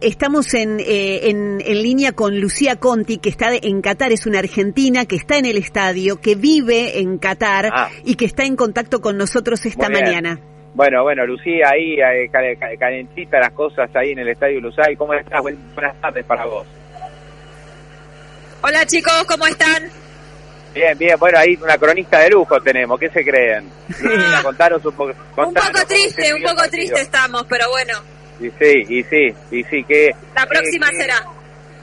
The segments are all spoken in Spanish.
Estamos en, eh, en, en, línea con Lucía Conti, que está en Qatar, es una argentina que está en el estadio, que vive en Qatar ah. y que está en contacto con nosotros esta mañana. Bueno, bueno, Lucía, ahí eh, calentita las cosas ahí en el estadio Lusay. ¿Cómo estás? Buenas tardes para vos. Hola chicos, ¿cómo están? Bien, bien, bueno, ahí una cronista de lujo tenemos, ¿qué se creen? Ah, contaros un poco. Un poco triste, un poco triste estamos, pero bueno. Y sí, y sí, y sí, que... La próxima será.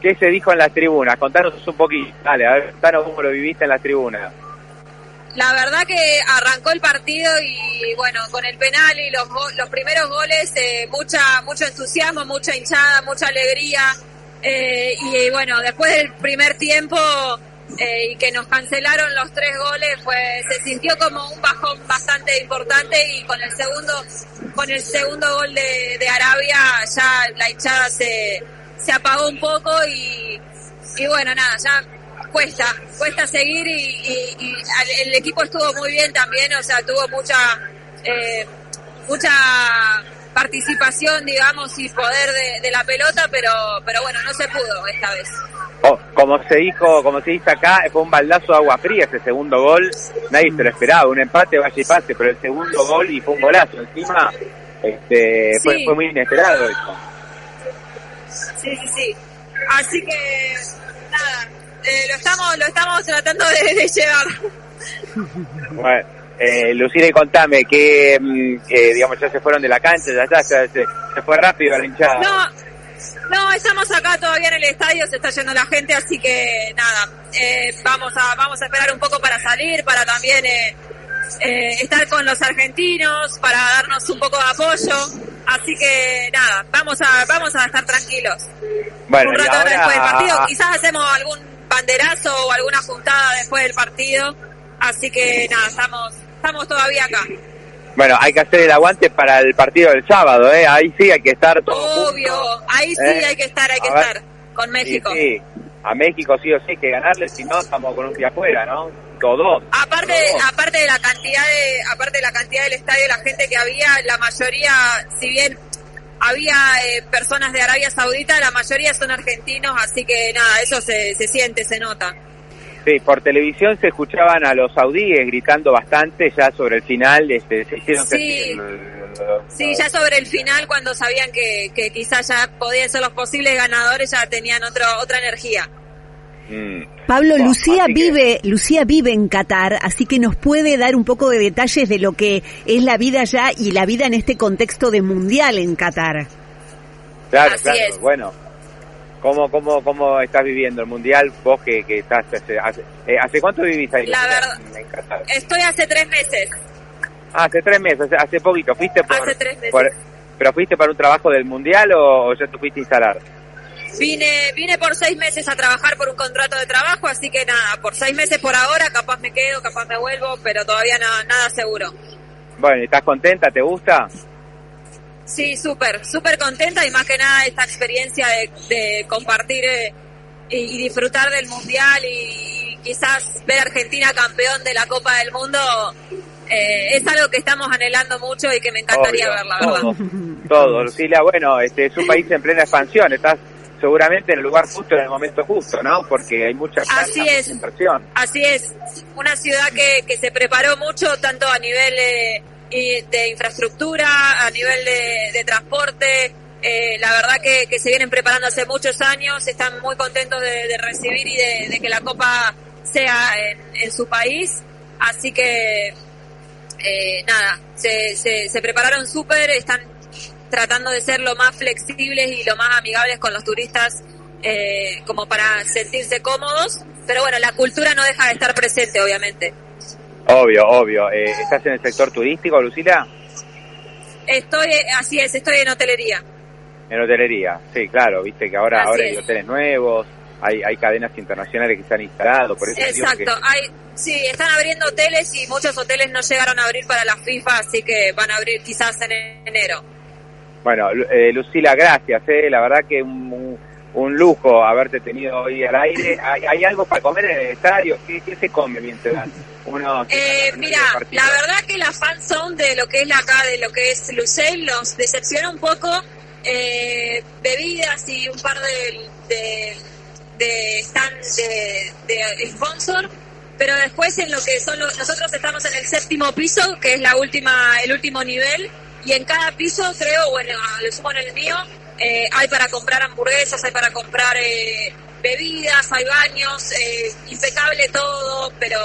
¿Qué se dijo en las tribunas? Contanos un poquito, dale, a ver, contanos cómo lo viviste en las tribunas. La verdad que arrancó el partido y bueno, con el penal y los, los primeros goles, eh, mucha, mucho entusiasmo, mucha hinchada, mucha alegría. Eh, y bueno, después del primer tiempo eh, y que nos cancelaron los tres goles, pues se sintió como un bajón bastante importante y con el segundo, con el segundo gol de, de Arabia ya la hinchada se, se apagó un poco y, y bueno, nada, ya cuesta, cuesta seguir y, el equipo estuvo muy bien también, o sea, tuvo mucha, eh, mucha participación, digamos, y poder de, la pelota, pero, pero bueno, no se pudo esta vez. Como se dijo, como se dice acá, fue un baldazo de agua fría ese segundo gol, nadie se lo esperaba, un empate vaya y pase, pero el segundo gol y fue un golazo encima, este, fue, fue muy inesperado eso. Sí, sí, sí. Así que, nada, eh, lo estamos lo estamos tratando de, llevar. Bueno, eh, Lucina, y contame, que, mm, digamos ya se fueron de la cancha, ya está, se, se fue rápido la hinchada. No, no, estamos acá todavía en el estadio, se está yendo la gente, así que nada, eh, vamos a vamos a esperar un poco para salir, para también eh, eh, estar con los argentinos, para darnos un poco de apoyo, así que nada, vamos a vamos a estar tranquilos. Bueno, un rato después del partido, quizás hacemos algún banderazo o alguna juntada después del partido. Así que nada, estamos, estamos todavía acá. Bueno, hay que hacer el aguante para el partido del sábado, ¿eh? Ahí sí hay que estar todo Obvio, ahí sí ¿eh? hay que estar, hay que estar con México. Sí, a México sí o sí hay que ganarle, si no estamos con un pie afuera, ¿no? Todo. Aparte, aparte de la cantidad de, aparte de la cantidad del estadio, la gente que había, la mayoría, si bien había eh, personas de Arabia Saudita, la mayoría son argentinos, así que nada, eso se, se siente, se nota. Sí, por televisión se escuchaban a los saudíes gritando bastante ya sobre el final, este, se hicieron sí, sí, ya sobre el final cuando sabían que, que quizás ya podían ser los posibles ganadores, ya tenían otro, otra energía. Mm. Pablo, Lucía vive, Lucía vive en Qatar, así que nos puede dar un poco de detalles de lo que es la vida allá y la vida en este contexto de mundial en Qatar. Claro, claro. Bueno, ¿cómo, cómo, ¿cómo estás viviendo el mundial? Vos que, que estás, hace, eh, ¿hace cuánto vivís ahí la verdad? Estoy hace tres meses. Ah, hace tres meses, hace, poquito. ¿Fuiste por, hace tres meses. ¿Pero fuiste para un trabajo del mundial o, o ya te fuiste a instalar? Vine, vine por seis meses a trabajar por un contrato de trabajo, así que nada, por seis meses por ahora, capaz me quedo, capaz me vuelvo, pero todavía nada, nada seguro. Bueno, ¿estás contenta? ¿Te gusta? Sí, súper, súper contenta y más que nada esta experiencia de, compartir eh, y, disfrutar del Mundial y, quizás ver a Argentina campeón de la Copa del Mundo eh, es algo que estamos anhelando mucho y que me encantaría ver, la verdad. Todo, Lucila, bueno, este es un país en plena expansión, estás seguramente en el lugar justo en el momento justo, ¿no? Porque hay mucha así es. Así es, una ciudad que, que se preparó mucho tanto a nivel eh, de infraestructura, a nivel de, transporte. Eh, la verdad que, que, se vienen preparando hace muchos años, están muy contentos de, recibir y de, que la Copa sea en, su país. Así que, eh, nada, se, se, se prepararon súper, están tratando de ser lo más flexibles y lo más amigables con los turistas eh, como para sentirse cómodos. Pero bueno, la cultura no deja de estar presente, obviamente. Obvio, obvio. Eh, ¿Estás en el sector turístico, Lucila? Estoy, así es, estoy en hotelería. En hotelería, sí, claro, viste que ahora, ahora hay hoteles nuevos, hay, hay cadenas internacionales que se han instalado, por eso Exacto, hay, sí, están abriendo hoteles y muchos hoteles no llegaron a abrir para la FIFA, así que van a abrir quizás en enero. Bueno, eh, Lucila, gracias, eh, la verdad que un, un, lujo haberte tenido hoy al aire. ¿Hay, algo para comer en el estadio? ¿Qué, se come mientras uno... Eh, mira, la verdad que la fan zone de lo que es la acá, de lo que es Lucel, los decepciona un poco eh, bebidas y un par de, de, de stands de, de, sponsor, pero después en lo que son nosotros estamos en el séptimo piso, que es la última, el último nivel, y en cada piso creo, bueno, lo sumo en el mío, eh, hay para comprar hamburguesas, hay para comprar eh, bebidas, hay baños, eh, impecable todo, pero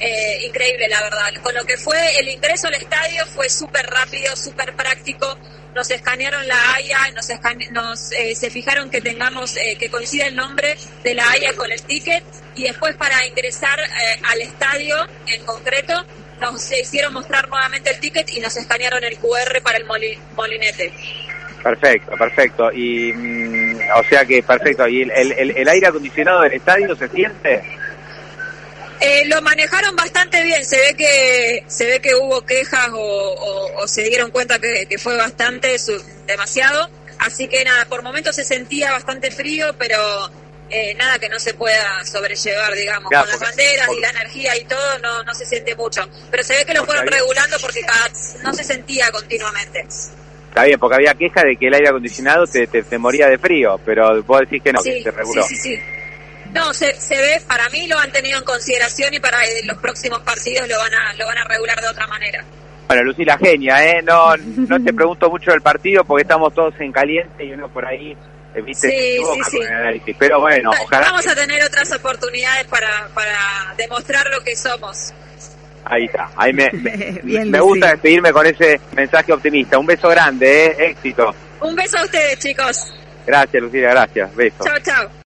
eh, increíble la verdad. Con lo que fue el ingreso al estadio fue súper rápido, súper práctico nos escanearon la Haya, nos, nos eh, se fijaron que tengamos, que coincida el nombre de la Haya con el ticket y después para ingresar al estadio en concreto nos hicieron mostrar nuevamente el ticket y nos escanearon el QR para el molinete. Perfecto, perfecto. Y, mm, o sea que perfecto. ¿Y el, el, el aire acondicionado del estadio se siente? Eh, lo manejaron bastante bien, se ve que se ve que hubo quejas o, se dieron cuenta que, fue bastante, demasiado, así que nada, por momentos se sentía bastante frío, pero eh, nada que no se pueda sobrellevar, digamos, con las banderas y la energía y todo, no, no se siente mucho, pero se ve que lo fueron regulando porque no se sentía continuamente. Está bien, porque había queja de que el aire acondicionado te, te, moría de frío, pero vos decís que no, que se reguló. Sí, sí, sí. No, se, se ve, para mí lo han tenido en consideración y para eh, los próximos partidos lo van a, lo van a regular de otra manera. Bueno, Lucila, genia, ¿eh? No, no te pregunto mucho del partido porque estamos todos en caliente y uno por ahí, eh, ¿viste? Sí, sí, sí. Pero bueno, ojalá. Vamos a tener otras oportunidades para, para demostrar lo que somos. Ahí está, ahí me, me, me gusta despedirme con ese mensaje optimista. Un beso grande, ¿eh? Éxito. Un beso a ustedes, chicos. Gracias, Lucila, gracias. Beso. Chao, chao.